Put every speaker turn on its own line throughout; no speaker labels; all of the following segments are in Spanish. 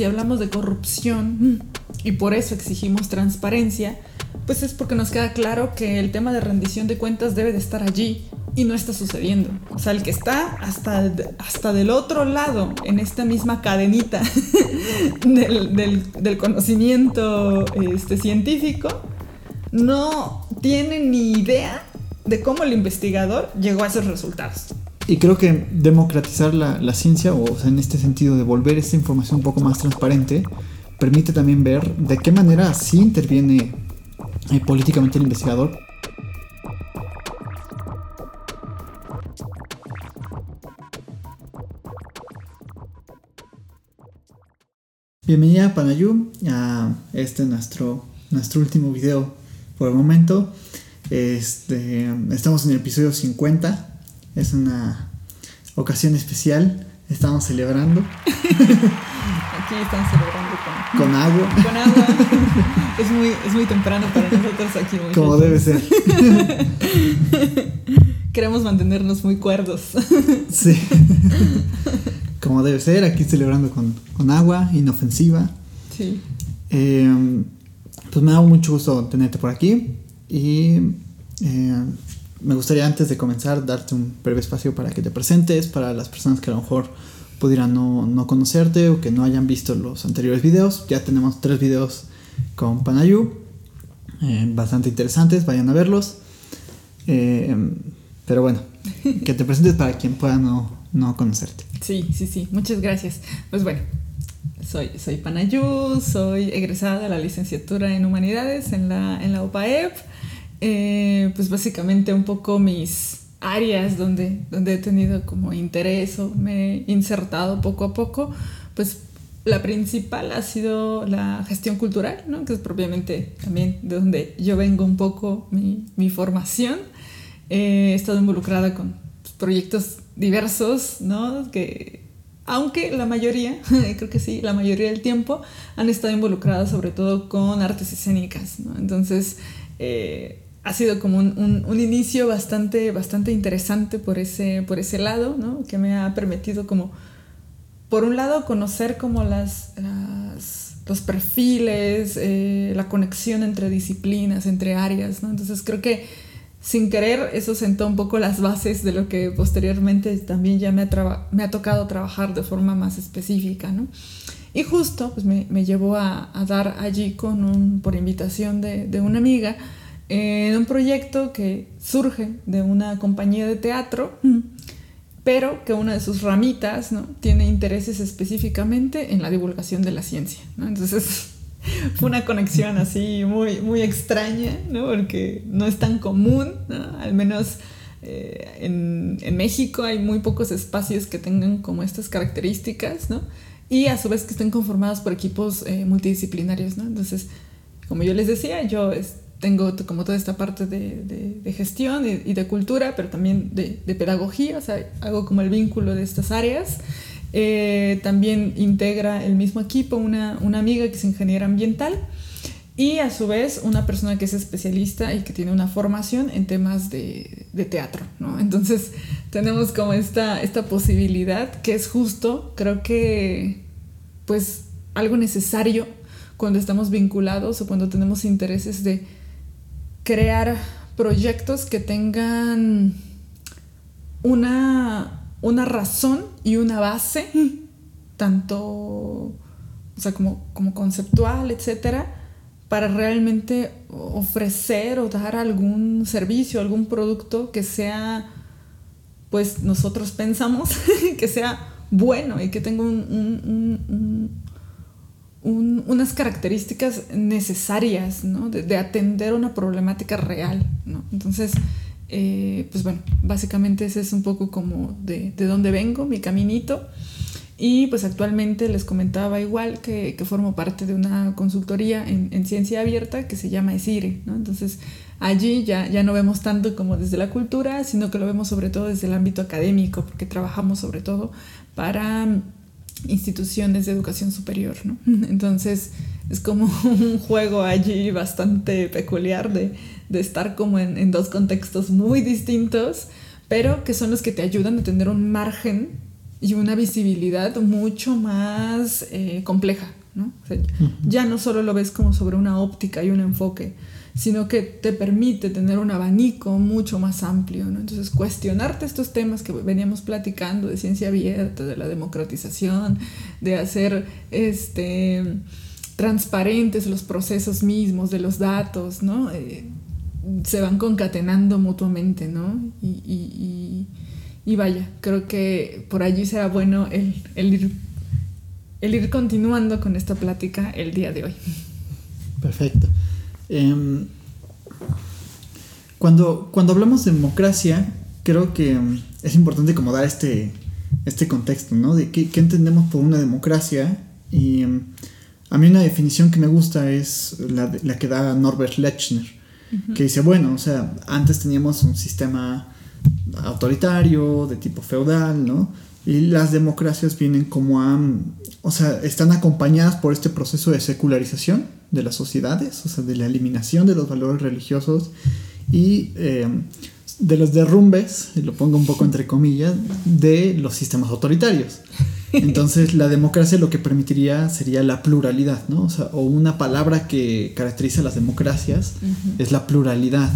si hablamos de corrupción y por eso exigimos transparencia, pues es porque nos queda claro que el tema de rendición de cuentas debe de estar allí y no está sucediendo. O sea, el que está hasta, hasta del otro lado, en esta misma cadenita del, conocimiento este, científico, no tiene ni idea de cómo el investigador llegó a esos resultados.
Y creo que democratizar la, ciencia, o, sea, en este sentido de volver esta información un poco más transparente, permite también ver de qué manera sí interviene eh, políticamente el investigador. Bienvenida Panayú a este nuestro, nuestro último video por el momento. Este, estamos en el episodio 50. Es una ocasión especial. Estamos celebrando.
Aquí estamos celebrando con,
con agua.
Con agua. es, muy, es muy temprano para nosotros aquí.
Como debe ser.
Queremos mantenernos muy cuerdos.
sí. Como debe ser, aquí celebrando con, con agua, inofensiva.
Sí.
Eh, pues me da mucho gusto tenerte por aquí. Y eh, me gustaría antes de comenzar darte un breve espacio para que te presentes, para las personas que a lo mejor pudieran no, conocerte o que no hayan visto los anteriores videos. Ya tenemos tres videos con Panayu, eh, bastante interesantes, vayan a verlos. Eh, pero bueno, que te presentes para quien pueda no, no conocerte.
Sí, sí, sí, muchas gracias. Pues bueno, soy, soy Panayú, soy egresada de la licenciatura en Humanidades en la, en la UPAEP. Eh, pues básicamente un poco mis áreas donde, donde he tenido como interés o me he insertado poco a poco, pues la principal ha sido la gestión cultural, ¿no? que es propiamente también de donde yo vengo un poco mi, mi formación. he estado involucrada con pues, proyectos diversos, ¿no? que aunque la mayoría, creo que sí, la mayoría del tiempo han estado involucradas sobre todo con artes escénicas. ¿no? Entonces, eh, ha sido como un, un, inicio bastante, bastante interesante por ese, por ese lado, ¿no? que me ha permitido como, por un lado, conocer como las, los perfiles, eh, la conexión entre disciplinas, entre áreas. ¿no? Entonces creo que sin querer eso sentó un poco las bases de lo que posteriormente también ya me ha, me ha tocado trabajar de forma más específica. ¿no? Y justo pues me, me llevó a, a, dar allí con un, por invitación de, de una amiga, en un proyecto que surge de una compañía de teatro, pero que una de sus ramitas ¿no? tiene intereses específicamente en la divulgación de la ciencia. ¿no? Entonces fue una conexión así muy, muy extraña, ¿no? porque no es tan común, al menos eh, en, en, México hay muy pocos espacios que tengan como estas características, ¿no? y a su vez que estén conformados por equipos eh, multidisciplinarios. ¿no? Entonces, como yo les decía, yo tengo como toda esta parte de, gestión y, de cultura, pero también de, de, pedagogía, o sea, hago como el vínculo de estas áreas. Eh, también integra el mismo equipo una, amiga que es ingeniera ambiental y a su vez una persona que es especialista y que tiene una formación en temas de, teatro, ¿no? Entonces tenemos como esta posibilidad que es justo, creo que pues algo necesario cuando estamos vinculados o cuando tenemos intereses de crear proyectos que tengan una, una razón y una base, tanto o sea, como, como conceptual, etcétera, para realmente ofrecer o dar algún servicio, algún producto que sea, pues nosotros pensamos que sea bueno y que tenga un, unas características necesarias ¿no? de, atender una problemática real. ¿no? Entonces, eh, pues bueno, básicamente ese es un poco como de, de, dónde vengo, mi caminito. Y pues actualmente les comentaba igual que, que formo parte de una consultoría en, en, ciencia abierta que se llama ESIRE. ¿no? Entonces allí ya, ya no vemos tanto como desde la cultura, sino que lo vemos sobre todo desde el ámbito académico, porque trabajamos sobre todo para instituciones de educación superior, ¿no? Entonces es como un juego allí bastante peculiar de, de estar como en, en, dos contextos muy distintos, pero que son los que te ayudan a tener un margen y una visibilidad mucho más eh, compleja. ¿no? Ya no solo lo ves como sobre una óptica y un enfoque, sino que te permite tener un abanico mucho más amplio. ¿no? Entonces, cuestionarte estos temas que veníamos platicando de ciencia abierta, de la democratización, de hacer este, transparentes los procesos mismos de los datos, ¿no? Eh, se van concatenando mutuamente, ¿no? Y, y, vaya, creo que por allí será bueno el, el, ir, el ir continuando con esta plática el día de hoy.
Perfecto. Em, cuando, cuando hablamos de democracia, creo que em, es importante como dar este, este contexto, ¿no? De qué, qué entendemos por una democracia. Y em, a mí una definición que me gusta es la, la que da Norbert Lechner que dice, bueno, o sea, antes teníamos un sistema autoritario, de tipo feudal, ¿no? Y las democracias vienen como a, o sea, están acompañadas por este proceso de secularización de las sociedades, o sea, de la eliminación de los valores religiosos y eh, de los derrumbes, y lo pongo un poco entre comillas, de los sistemas autoritarios. Entonces la democracia lo que permitiría sería la pluralidad, ¿no? O, sea, o una palabra que caracteriza a las democracias es la pluralidad.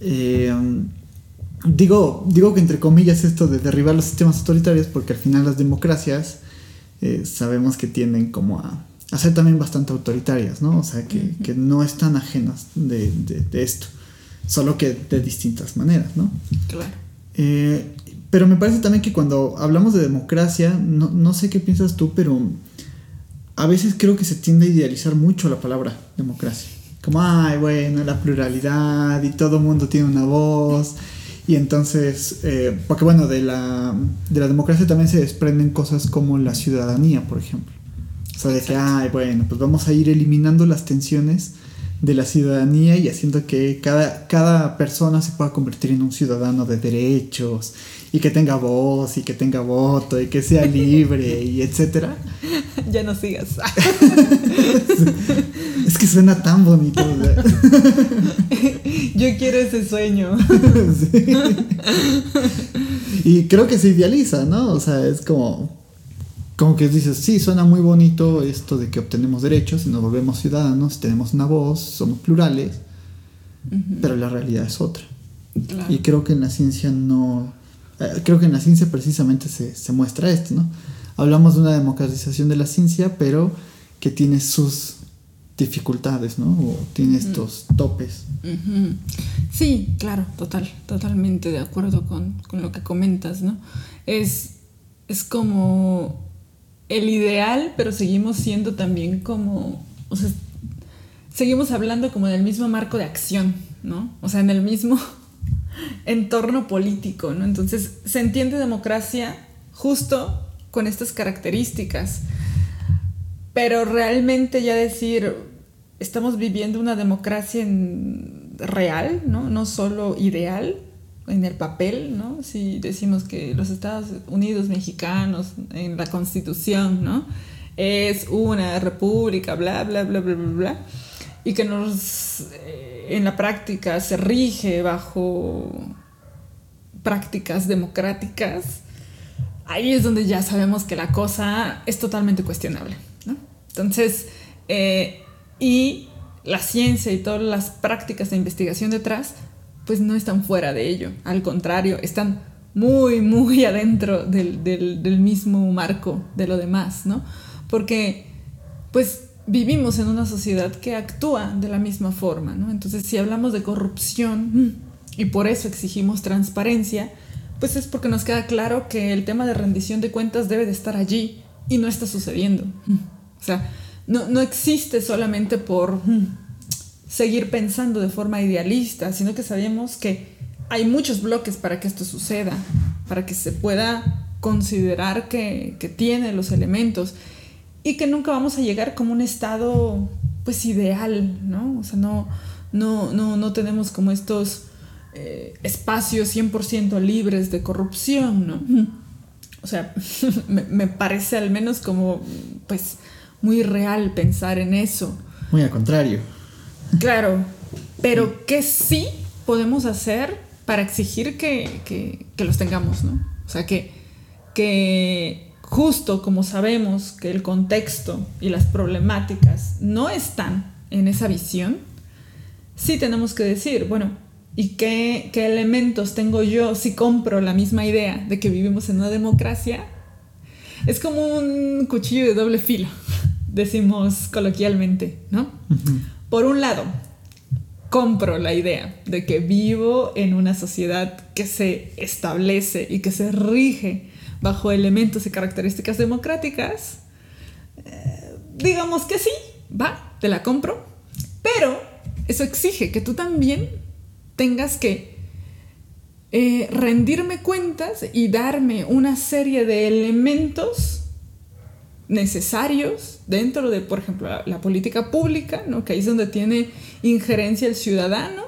Eh, digo, digo que entre comillas esto de derribar los sistemas autoritarios porque al final las democracias eh, sabemos que tienden como a, ser también bastante autoritarias, ¿no? O sea, que, no están ajenas de, esto, solo que de distintas maneras, ¿no? Claro. Eh, pero me parece también que cuando hablamos de democracia, no, sé qué piensas tú, pero a veces creo que se tiende a idealizar mucho la palabra democracia. Como, ay, bueno, la pluralidad y todo mundo tiene una voz. Y entonces, eh, porque bueno, de la, de la democracia también se desprenden cosas como la ciudadanía, por ejemplo. O sea, de que, ay, bueno, pues vamos a ir eliminando las tensiones de la ciudadanía y haciendo que cada, cada persona se pueda convertir en un ciudadano de derechos y que tenga voz y que tenga voto y que sea libre y etcétera.
Ya no sigas.
es que suena tan bonito.
Yo quiero ese sueño.
Y creo que se idealiza, ¿no? O sea, es como como que dices, sí, suena muy bonito esto de que obtenemos derechos y nos volvemos ciudadanos, tenemos una voz, somos plurales, pero la realidad es otra. Y creo que en la ciencia no, eh, creo que en la ciencia precisamente se, muestra esto, ¿no? Hablamos de una democratización de la ciencia, pero que tiene sus dificultades, ¿no? O tiene estos topes.
Sí, claro, total, totalmente de acuerdo con, lo que comentas, ¿no? Es, es como el ideal, pero seguimos siendo también como, o sea, seguimos hablando como del mismo marco de acción, ¿no? O sea, en el mismo entorno político, ¿no? Entonces, se entiende democracia justo con estas características. Pero realmente ya decir, estamos viviendo una democracia real, ¿no? No solo ideal en el papel, ¿no? Si decimos que los Estados Unidos mexicanos en la Constitución, ¿no? Es una república, bla, bla, bla, bla, bla, bla, y que nos eh, en la práctica se rige bajo prácticas democráticas, ahí es donde ya sabemos que la cosa es totalmente cuestionable. Entonces, eh, y la ciencia y todas las prácticas de investigación detrás, pues no están fuera de ello. Al contrario, están muy, muy adentro del, del mismo marco de lo demás, ¿no? Porque, pues, vivimos en una sociedad que actúa de la misma forma, ¿no? Entonces, si hablamos de corrupción mm, y por eso exigimos transparencia, pues es porque nos queda claro que el tema de rendición de cuentas debe de estar allí y no está sucediendo. O sea, no, no existe solamente por mm, seguir pensando de forma idealista, sino que sabemos que hay muchos bloques para que esto suceda, para que se pueda considerar que, que tiene los elementos y que nunca vamos a llegar como un estado pues ideal, ¿no? O sea, no, no, no, no tenemos como estos eh, espacios 100% libres de corrupción, ¿no? O sea, me, parece al menos como pues muy real pensar en eso.
Muy al contrario.
Claro, pero ¿qué sí podemos hacer para exigir que, que, que los tengamos, ¿no? O sea, que que justo como sabemos que el contexto y las problemáticas no están en esa visión, sí tenemos que decir, bueno, ¿y qué, qué elementos tengo yo si compro la misma idea de que vivimos en una democracia? Es como un cuchillo de doble filo, decimos coloquialmente, ¿no? Por un lado, compro la idea de que vivo en una sociedad que se establece y que se rige bajo elementos y características democráticas. Eh, digamos que sí, va, te la compro, pero eso exige que tú también tengas que eh, rendirme cuentas y darme una serie de elementos necesarios dentro de, por ejemplo, la, política pública, ¿no? que ahí es donde tiene injerencia el ciudadano,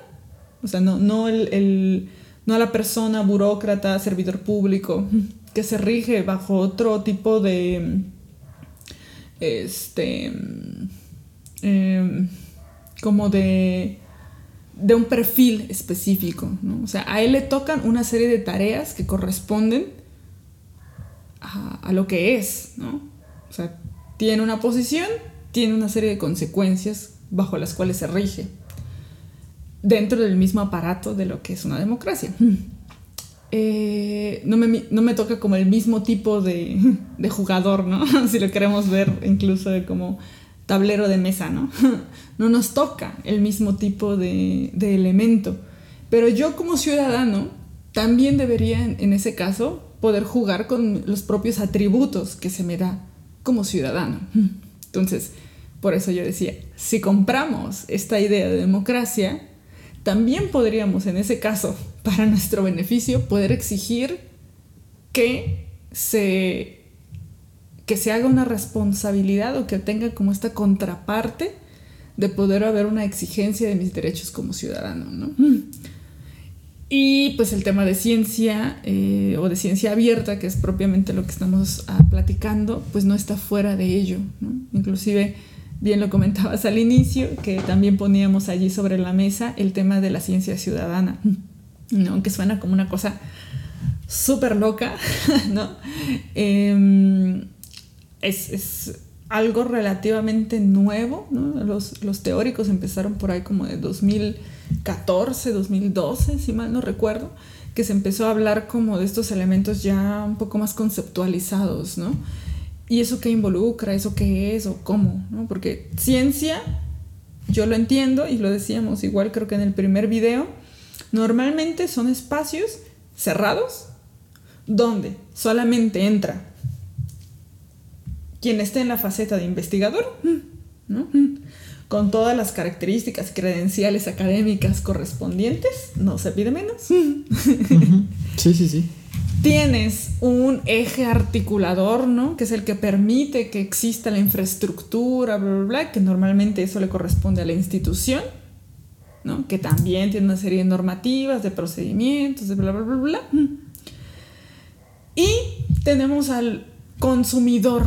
o sea, no, no, el, no la persona burócrata, servidor público, que se rige bajo otro tipo de, este, em, como de, de un perfil específico, ¿no? O sea, a él le tocan una serie de tareas que corresponden a, a lo que es, ¿no? O sea, tiene una posición, tiene una serie de consecuencias bajo las cuales se rige dentro del mismo aparato de lo que es una democracia. Eh, no, me, no, me, toca como el mismo tipo de, de, jugador, ¿no? si lo queremos ver incluso como tablero de mesa, ¿no? no nos toca el mismo tipo de, de, elemento. Pero yo como ciudadano también debería, en ese caso, poder jugar con los propios atributos que se me da como ciudadano. Entonces, por eso yo decía, si compramos esta idea de democracia, también podríamos, en ese caso, para nuestro beneficio, poder exigir que se, que se haga una responsabilidad o que tenga como esta contraparte de poder haber una exigencia de mis derechos como ciudadano. ¿no? Y pues el tema de ciencia eh, o de ciencia abierta, que es propiamente lo que estamos ah, platicando, pues no está fuera de ello. Inclusive, bien lo comentabas al inicio, que también poníamos allí sobre la mesa el tema de la ciencia ciudadana, ¿no? aunque suena como una cosa súper loca, ¿no? Em, es, es, algo relativamente nuevo, ¿no? los, los teóricos empezaron por ahí como de 2000 2014, 2012, si mal no recuerdo, que se empezó a hablar como de estos elementos ya un poco más conceptualizados, ¿no? ¿Y eso qué involucra? ¿Eso qué es? ¿O cómo? ¿no? Porque ciencia, yo lo entiendo y lo decíamos igual creo que en el primer video, normalmente son espacios cerrados donde solamente entra quien esté en la faceta de investigador, ¿no? Con todas las características credenciales académicas correspondientes, no se pide menos.
Sí, sí, sí.
Tienes un eje articulador, ¿no? Que es el que permite que exista la infraestructura, bla, bla, bla, que normalmente eso le corresponde a la institución, ¿no? Que también tiene una serie de normativas, de procedimientos, de bla, bla, bla, bla. Y tenemos al consumidor,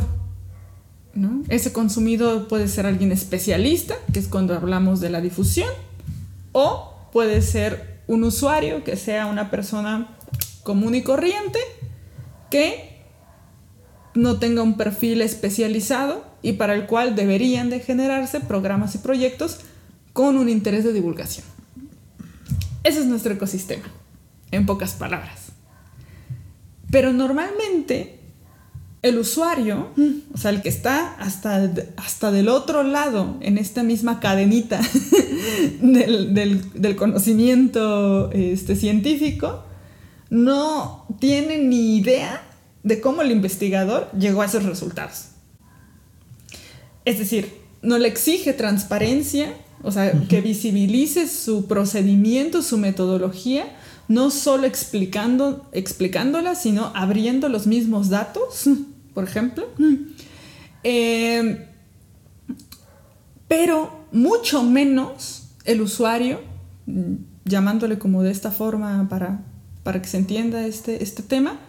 ese consumidor puede ser alguien especialista, que es cuando hablamos de la difusión, o puede ser un usuario, que sea una persona común y corriente, que no tenga un perfil especializado y para el cual deberían de generarse programas y proyectos con un interés de divulgación. Ese es nuestro ecosistema, en pocas palabras. Pero normalmente el usuario, o sea, el que está hasta, hasta del otro lado en esta misma cadenita del, conocimiento este, científico, no tiene ni idea de cómo el investigador llegó a esos resultados. Es decir, no le exige transparencia, o sea, que visibilice su procedimiento, su metodología, no solo explicando, explicándola, sino abriendo los mismos datos, por ejemplo. Eh, pero mucho menos el usuario, llamándole como de esta forma para, para que se entienda este, este tema,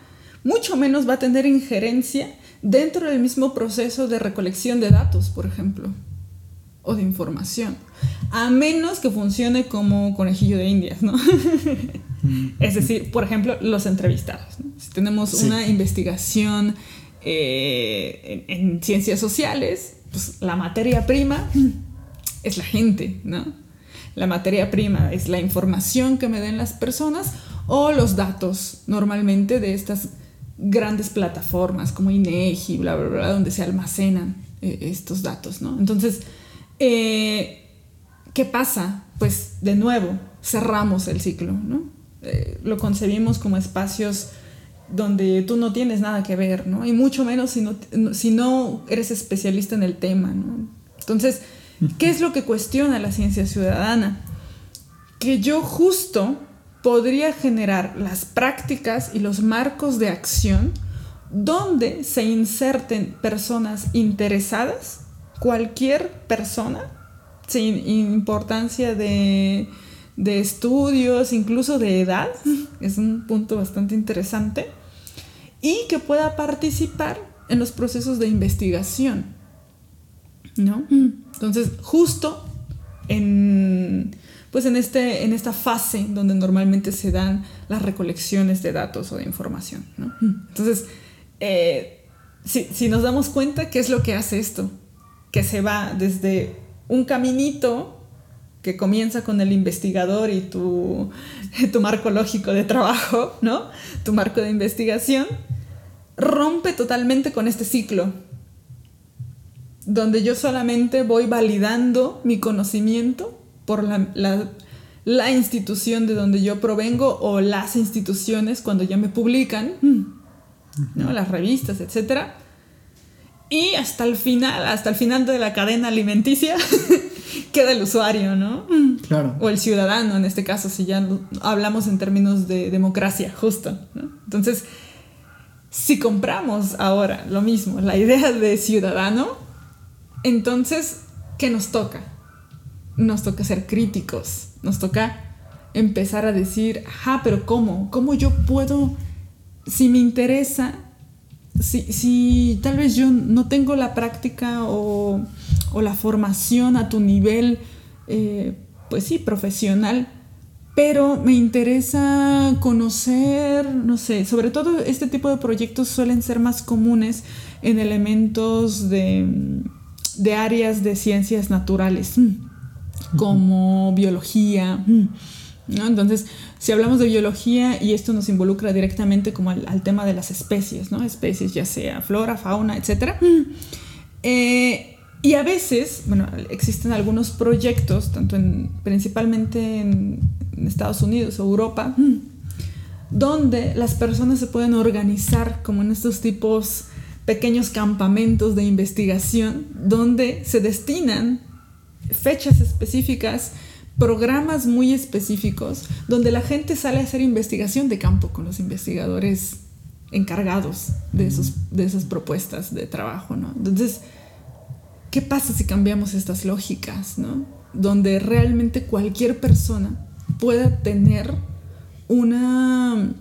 mucho menos va a tener injerencia dentro del mismo proceso de recolección de datos, por ejemplo, o de información, a menos que funcione como conejillo de indias, ¿no? Es decir, por ejemplo, los entrevistados. Si tenemos una investigación eh, en, ciencias sociales, pues la materia prima es la gente, ¿no? La materia prima es la información que me den las personas o los datos normalmente de estas grandes plataformas como INEGI, bla, bla, bla, donde se almacenan eh, estos datos, ¿no? Entonces, eh, ¿qué pasa? Pues de nuevo, cerramos el ciclo, ¿no? Lo concebimos como espacios donde tú no tienes nada que ver, ¿no? Y mucho menos si no, si no eres especialista en el tema, ¿no? Entonces, ¿qué es lo que cuestiona la ciencia ciudadana? Que yo justo podría generar las prácticas y los marcos de acción donde se inserten personas interesadas, cualquier persona, sin importancia de, estudios, incluso de edad, es un punto bastante interesante, y que pueda participar en los procesos de investigación. ¿no? Entonces, justo en, pues en, este, en esta fase donde normalmente se dan las recolecciones de datos o de información. ¿no? Entonces, eh, si, si, nos damos cuenta, ¿qué es lo que hace esto? Que se va desde un caminito que comienza con el investigador y tu, tu marco lógico de trabajo, ¿no? Tu marco de investigación, rompe totalmente con este ciclo, donde yo solamente voy validando mi conocimiento por la, institución de donde yo provengo o las instituciones cuando ya me publican, ¿no? las revistas, etc. Y hasta el final, hasta el final de la cadena alimenticia, queda el usuario, ¿no?
Claro.
O el ciudadano, en este caso, si ya hablamos en términos de democracia, justo. Entonces, si compramos ahora lo mismo, la idea de ciudadano, entonces, ¿qué nos toca? nos toca ser críticos, nos toca empezar a decir, ajá, pero ¿cómo? ¿Cómo yo puedo, si me interesa, si, tal vez yo no tengo la práctica o, la formación a tu nivel, eh, pues sí, profesional, pero me interesa conocer, no sé, sobre todo este tipo de proyectos suelen ser más comunes en elementos de, de áreas de ciencias naturales como biología. Mm, Entonces, si hablamos de biología y esto nos involucra directamente como al, tema de las especies, ¿no? Especies ya sea flora, fauna, etc. Mm, eh, y a veces, bueno, existen algunos proyectos, tanto en, principalmente en, Estados Unidos o Europa, mm, donde las personas se pueden organizar como en estos tipos pequeños campamentos de investigación, donde se destinan fechas específicas, programas muy específicos, donde la gente sale a hacer investigación de campo con los investigadores encargados de, esos, de esas propuestas de trabajo, ¿no? Entonces, ¿qué pasa si cambiamos estas lógicas, ¿no? Donde realmente cualquier persona pueda tener una,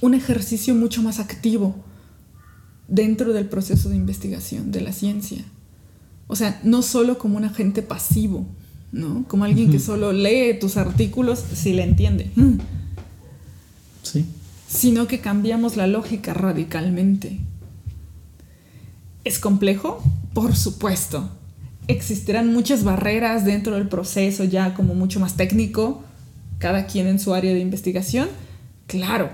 un ejercicio mucho más activo dentro del proceso de investigación de la ciencia. O sea, no solo como un agente pasivo, ¿no? Como alguien que solo lee tus artículos si le entiende.
Sí.
Sino que cambiamos la lógica radicalmente. ¿Es complejo? Por supuesto. Existirán muchas barreras dentro del proceso ya como mucho más técnico, cada quien en su área de investigación. Claro.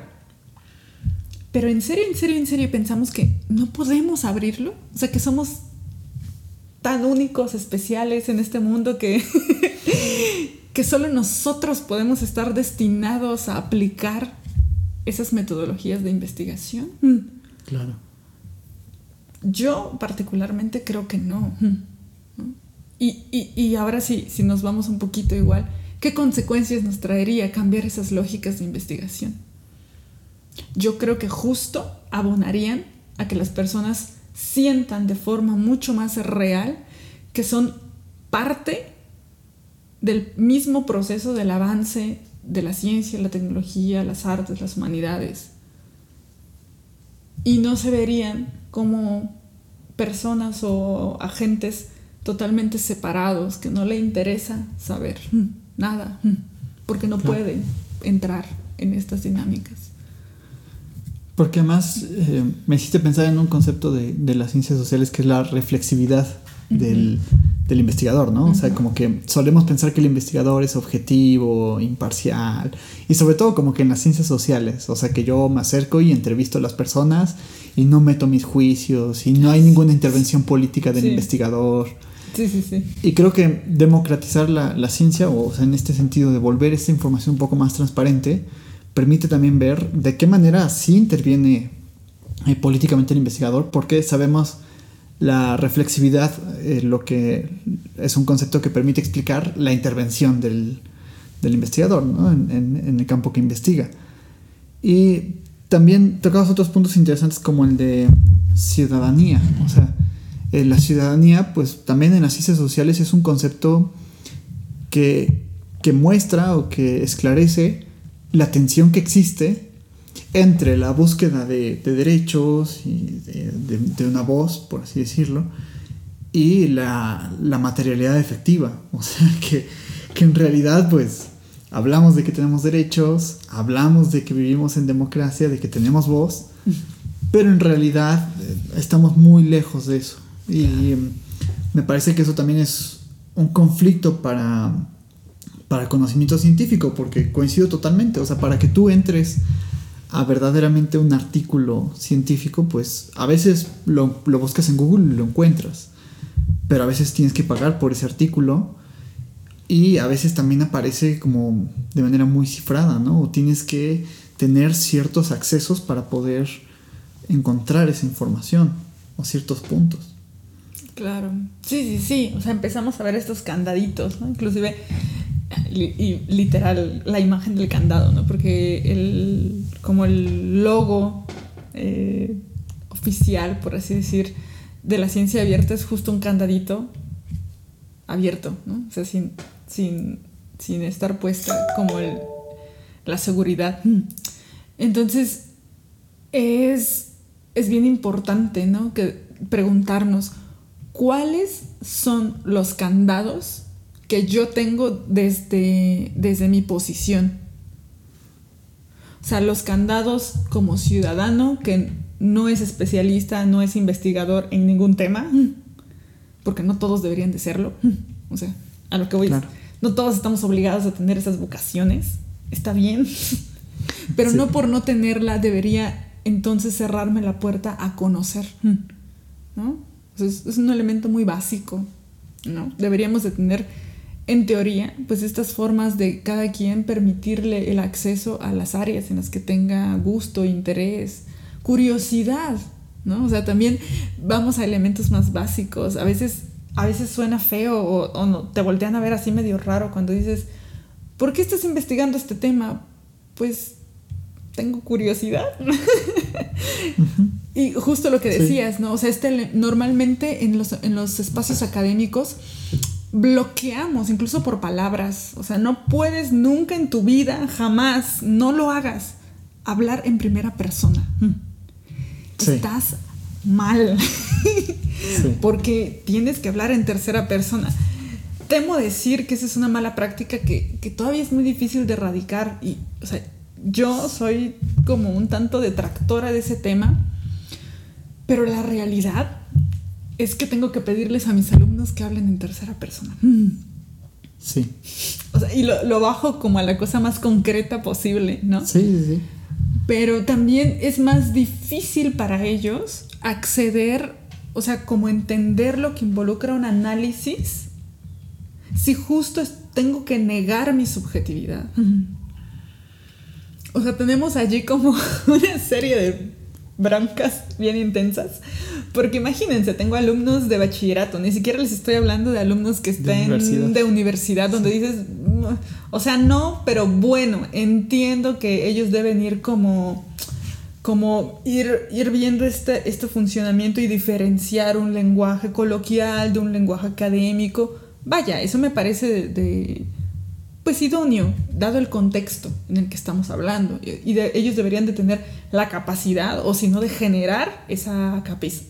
Pero en serio, en serio, en serio pensamos que no podemos abrirlo. O sea, que somos tan únicos, especiales en este mundo que, que solo nosotros podemos estar destinados a aplicar esas metodologías de investigación. Mm.
Claro.
Yo particularmente creo que no. Mm. Y, y, ahora sí, si nos vamos un poquito igual, ¿qué consecuencias nos traería cambiar esas lógicas de investigación? Yo creo que justo abonarían a que las personas sientan de forma mucho más real que son parte del mismo proceso del avance de la ciencia, la tecnología, las artes, las humanidades. Y no se verían como personas o agentes totalmente separados, que no le interesa saber nada, porque no puede entrar en estas dinámicas.
Porque además eh, me hiciste pensar en un concepto de, de, las ciencias sociales que es la reflexividad del, del, investigador, ¿no? O sea, como que solemos pensar que el investigador es objetivo, imparcial, y sobre todo como que en las ciencias sociales, o sea, que yo me acerco y entrevisto a las personas y no meto mis juicios y no hay ninguna intervención política del
Sí.
investigador.
Sí, sí, sí.
Y creo que democratizar la, la ciencia, o, sea, en este sentido de volver esta información un poco más transparente, permite también ver de qué manera sí interviene eh, políticamente el investigador, porque sabemos la reflexividad, eh, lo que es un concepto que permite explicar la intervención del, del investigador ¿no? en, en- en el campo que investiga. Y también tocamos otros puntos interesantes como el de ciudadanía. O sea, eh, la ciudadanía, pues también en las ciencias sociales es un concepto que, que muestra o que esclarece la tensión que existe entre la búsqueda de, de derechos y de, de- de una voz, por así decirlo, y la, la materialidad efectiva. O sea, que, que en realidad, pues, hablamos de que tenemos derechos, hablamos de que vivimos en democracia, de que tenemos voz, pero en realidad eh, estamos muy lejos de eso. Y me parece que eso también es un conflicto para, para conocimiento científico, porque coincido totalmente. O sea, para que tú entres a verdaderamente un artículo científico, pues a veces lo, lo buscas en Google y lo encuentras, pero a veces tienes que pagar por ese artículo y a veces también aparece como de manera muy cifrada, ¿no? O tienes que tener ciertos accesos para poder encontrar esa información o ciertos puntos.
Claro. Sí, sí, sí. O sea, empezamos a ver estos candaditos, ¿no? Inclusive, y literal, la imagen del candado, ¿no? Porque el, como el logo eh, oficial, por así decir, de la ciencia abierta es justo un candadito abierto, ¿no? O sea, sin, sin, sin estar puesta como el, la seguridad. Entonces, es, es bien importante, ¿no? Que preguntarnos cuáles son los candados que yo tengo desde, desde mi posición. O sea, los candados como ciudadano que no es especialista, no es investigador en ningún tema, porque no todos deberían de serlo. O sea, a lo que voy es,
Claro.
no todos estamos obligados a tener esas vocaciones. Está bien. Pero
Sí.
no por no tenerla debería entonces cerrarme la puerta a conocer. ¿No? Es, un elemento muy básico. ¿No? Deberíamos de tener, en teoría, pues estas formas de cada quien permitirle el acceso a las áreas en las que tenga gusto, interés, curiosidad. ¿no? O sea, también vamos a elementos más básicos. A veces, a veces suena feo o, o no, te voltean a ver así medio raro cuando dices, ¿por qué estás investigando este tema? Pues tengo curiosidad. Y justo lo que
Sí.
decías, ¿no? O sea, este, normalmente en los, en los espacios académicos bloqueamos, incluso por palabras. O sea, no puedes nunca en tu vida, jamás, no lo hagas, hablar en primera persona. Mm.
Sí.
Estás mal.
Sí.
Porque tienes que hablar en tercera persona. Temo decir que esa es una mala práctica que, que todavía es muy difícil de erradicar. Y, o sea, yo soy como un tanto detractora de ese tema, pero la realidad es que tengo que pedirles a mis alumnos que hablen en tercera persona. Mm.
Sí,
O sea, y lo, lo bajo como a la cosa más concreta posible, ¿no?
sí, sí, sí.
Pero también es más difícil para ellos acceder, o sea, como entender lo que involucra un análisis, si justo tengo que negar mi subjetividad. O sea, tenemos allí como una serie de broncas bien intensas. Porque imagínense, tengo alumnos de bachillerato, ni siquiera les estoy hablando de alumnos que estén
universidad.
de universidad, donde dices, "Mm, o sea, no, pero bueno, entiendo que ellos deben ir como, como ir, ir viendo este, este funcionamiento y diferenciar un lenguaje coloquial de un lenguaje académico. Vaya, eso me parece de, de, pues idóneo, dado el contexto en el que estamos hablando. Y ellos deberían de tener la capacidad, o si no, de generar esa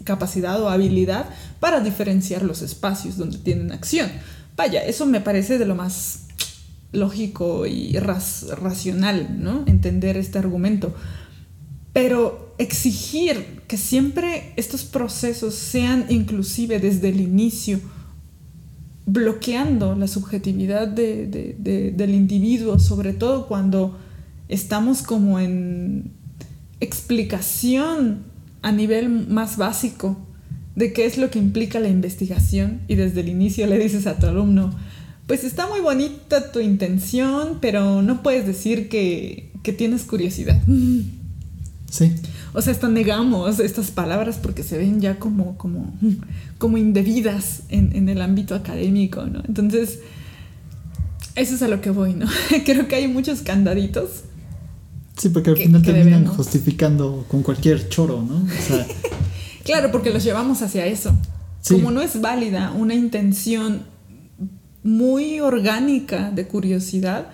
capacidad o habilidad para diferenciar los espacios donde tienen acción. Vaya, eso me parece de lo más lógico y racional, ¿no? Entender este argumento. Pero exigir que siempre estos procesos sean inclusive desde el inicio, bloqueando la subjetividad del individuo, sobre todo cuando estamos como en explicación a nivel más básico de qué es lo que implica la investigación y desde el inicio le dices a tu alumno, pues está muy bonita tu intención, pero no puedes decir que, que tienes curiosidad.
Sí.
O sea, hasta negamos estas palabras porque se ven ya como, como, como indebidas en, en el ámbito académico, ¿no? Entonces, eso es a lo que voy, ¿no? Creo que hay muchos candaditos.
Sí, porque al final terminan justificando con cualquier choro, ¿no? O sea,
claro, porque los llevamos hacia eso. Como no es válida una intención muy orgánica de curiosidad,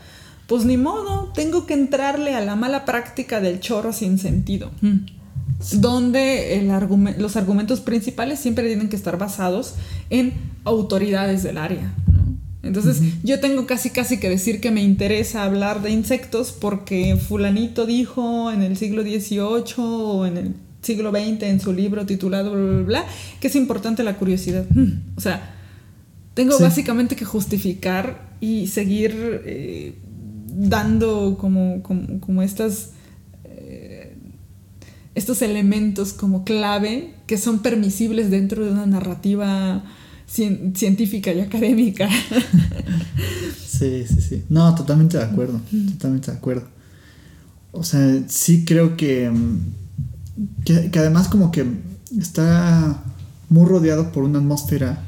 pues ni modo, tengo que entrarle a la mala práctica del chorro sin sentido. Mm. Donde el los argumentos principales siempre tienen que estar basados en autoridades del área. Entonces yo tengo casi casi que decir que me interesa hablar de insectos porque fulanito dijo en el siglo XVIII o en el siglo XX en su libro titulado bla, bla, bla, que es importante la curiosidad. Mm. O sea, tengo básicamente que justificar y seguir eh, dando como, como, estas, eh, estos elementos como clave que son permisibles dentro de una narrativa científica y académica.
Sí, sí, sí. No, totalmente de acuerdo, totalmente de acuerdo. O sea, sí creo que, que, además como que está muy rodeado por una atmósfera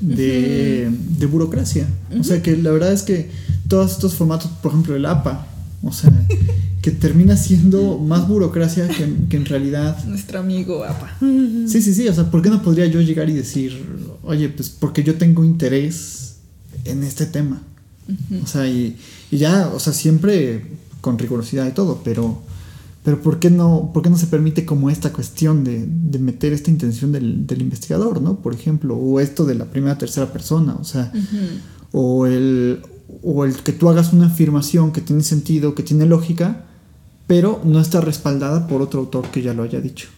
de, de burocracia. O sea que la verdad es que todos estos formatos, por ejemplo, el APA, o sea, que termina siendo más burocracia que, en realidad.
Nuestro amigo APA.
Sí, sí, sí, o sea, ¿por qué no podría yo llegar y decir, oye, pues porque yo tengo interés en este tema? O sea, y, ya, o sea, siempre con rigurosidad y todo, pero, pero ¿por, qué no, ¿por qué no se permite como esta cuestión de, meter esta intención del, investigador, ¿no? Por ejemplo, o esto de la primera, tercera persona, o sea, o el o el que tú hagas una afirmación que tiene sentido, que tiene lógica, pero no está respaldada por otro autor que ya lo haya dicho.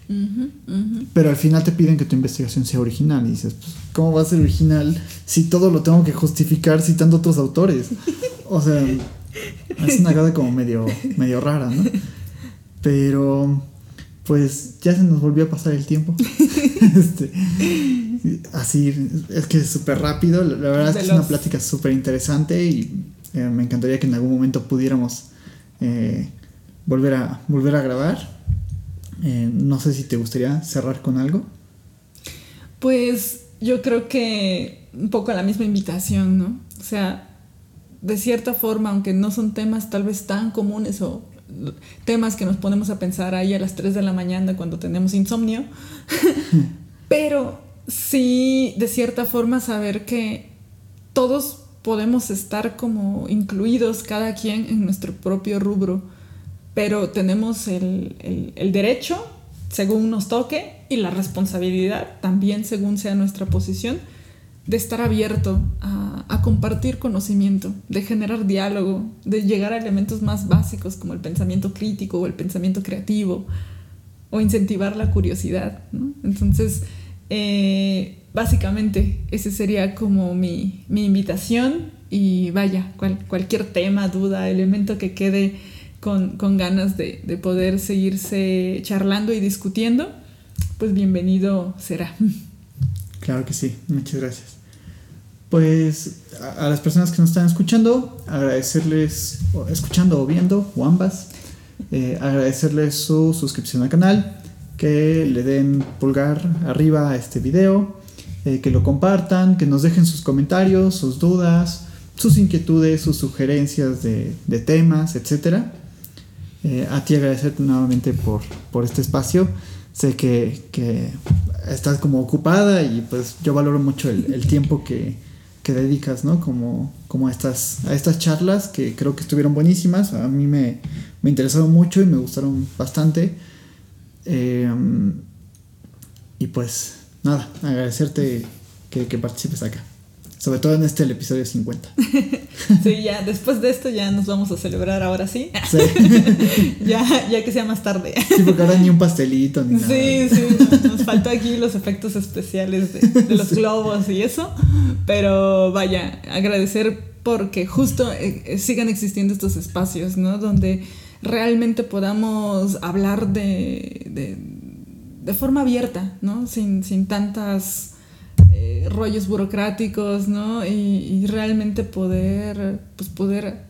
Pero al final te piden que tu investigación sea original y dices, pues, ¿cómo va a ser original si todo lo tengo que justificar citando otros autores? O sea, es una cosa como medio, medio rara, ¿no? Pero pues ya se nos volvió a pasar el tiempo. este, así, es que es súper rápido. La, verdad es que es una plática súper interesante y eh, me encantaría que en algún momento pudiéramos eh, volver, a, volver a grabar. Eh, no sé si te gustaría cerrar con algo.
Pues yo creo que un poco la misma invitación, ¿no? O sea, de cierta forma, aunque no son temas tal vez tan comunes o temas que nos ponemos a pensar ahí a las 3 de la mañana cuando tenemos insomnio, pero sí, de cierta forma, saber que todos podemos estar como incluidos, cada quien en nuestro propio rubro, pero tenemos el, el derecho, según nos toque, y la responsabilidad, también según sea nuestra posición, de estar abierto a, a, compartir conocimiento, de generar diálogo, de llegar a elementos más básicos como el pensamiento crítico o el pensamiento creativo, o incentivar la curiosidad. Entonces, eh, básicamente, ese sería como mi, mi invitación y vaya, cual, cualquier tema, duda, elemento que quede con, con ganas de, de poder seguirse charlando y discutiendo, pues bienvenido será.
Claro que sí, muchas gracias pues a, las personas que nos están escuchando, agradecerles, escuchando o viendo, o ambas, eh, agradecerles su suscripción al canal, que le den pulgar arriba a este video, eh, que lo compartan, que nos dejen sus comentarios, sus dudas, sus inquietudes, sus sugerencias de, temas, etc. Eh, a ti agradecerte nuevamente por, por este espacio. Sé que, que, estás como ocupada y pues yo valoro mucho el tiempo que, que dedicas, ¿no? Como, como a, estas, a estas charlas que creo que estuvieron buenísimas. A mí me, me interesaron mucho y me gustaron bastante. Em, y pues nada, agradecerte que, que participes acá. Sobre todo en este el episodio 50.
sí, ya después de esto ya nos vamos a celebrar ahora sí. sí. ya, ya que sea más tarde.
sí, porque ahora ni un pastelito ni nada.
Sí, sí, nos faltó aquí los efectos especiales de, de los globos y eso. Pero vaya, agradecer porque justo eh, eh, sigan existiendo estos espacios, ¿no? Donde realmente podamos hablar de, de, de forma abierta, ¿no? Sin, sin tantas eh, rollos burocráticos, ¿no? Y, y, realmente poder, pues poder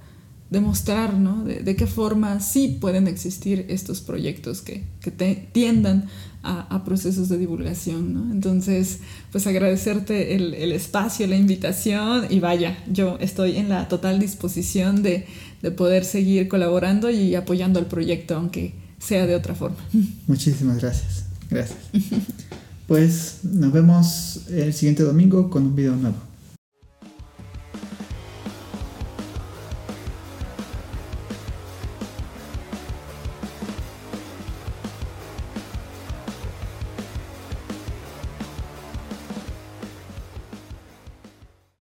demostrar, ¿no? De, de, qué forma sí pueden existir estos proyectos que, que te, tiendan a, a, procesos de divulgación, ¿no? Entonces, pues agradecerte el, el, espacio, la invitación y vaya, yo estoy en la total disposición de, de poder seguir colaborando y apoyando el proyecto, aunque sea de otra forma.
Muchísimas gracias. Gracias. Pues nos vemos el siguiente domingo con un video nuevo.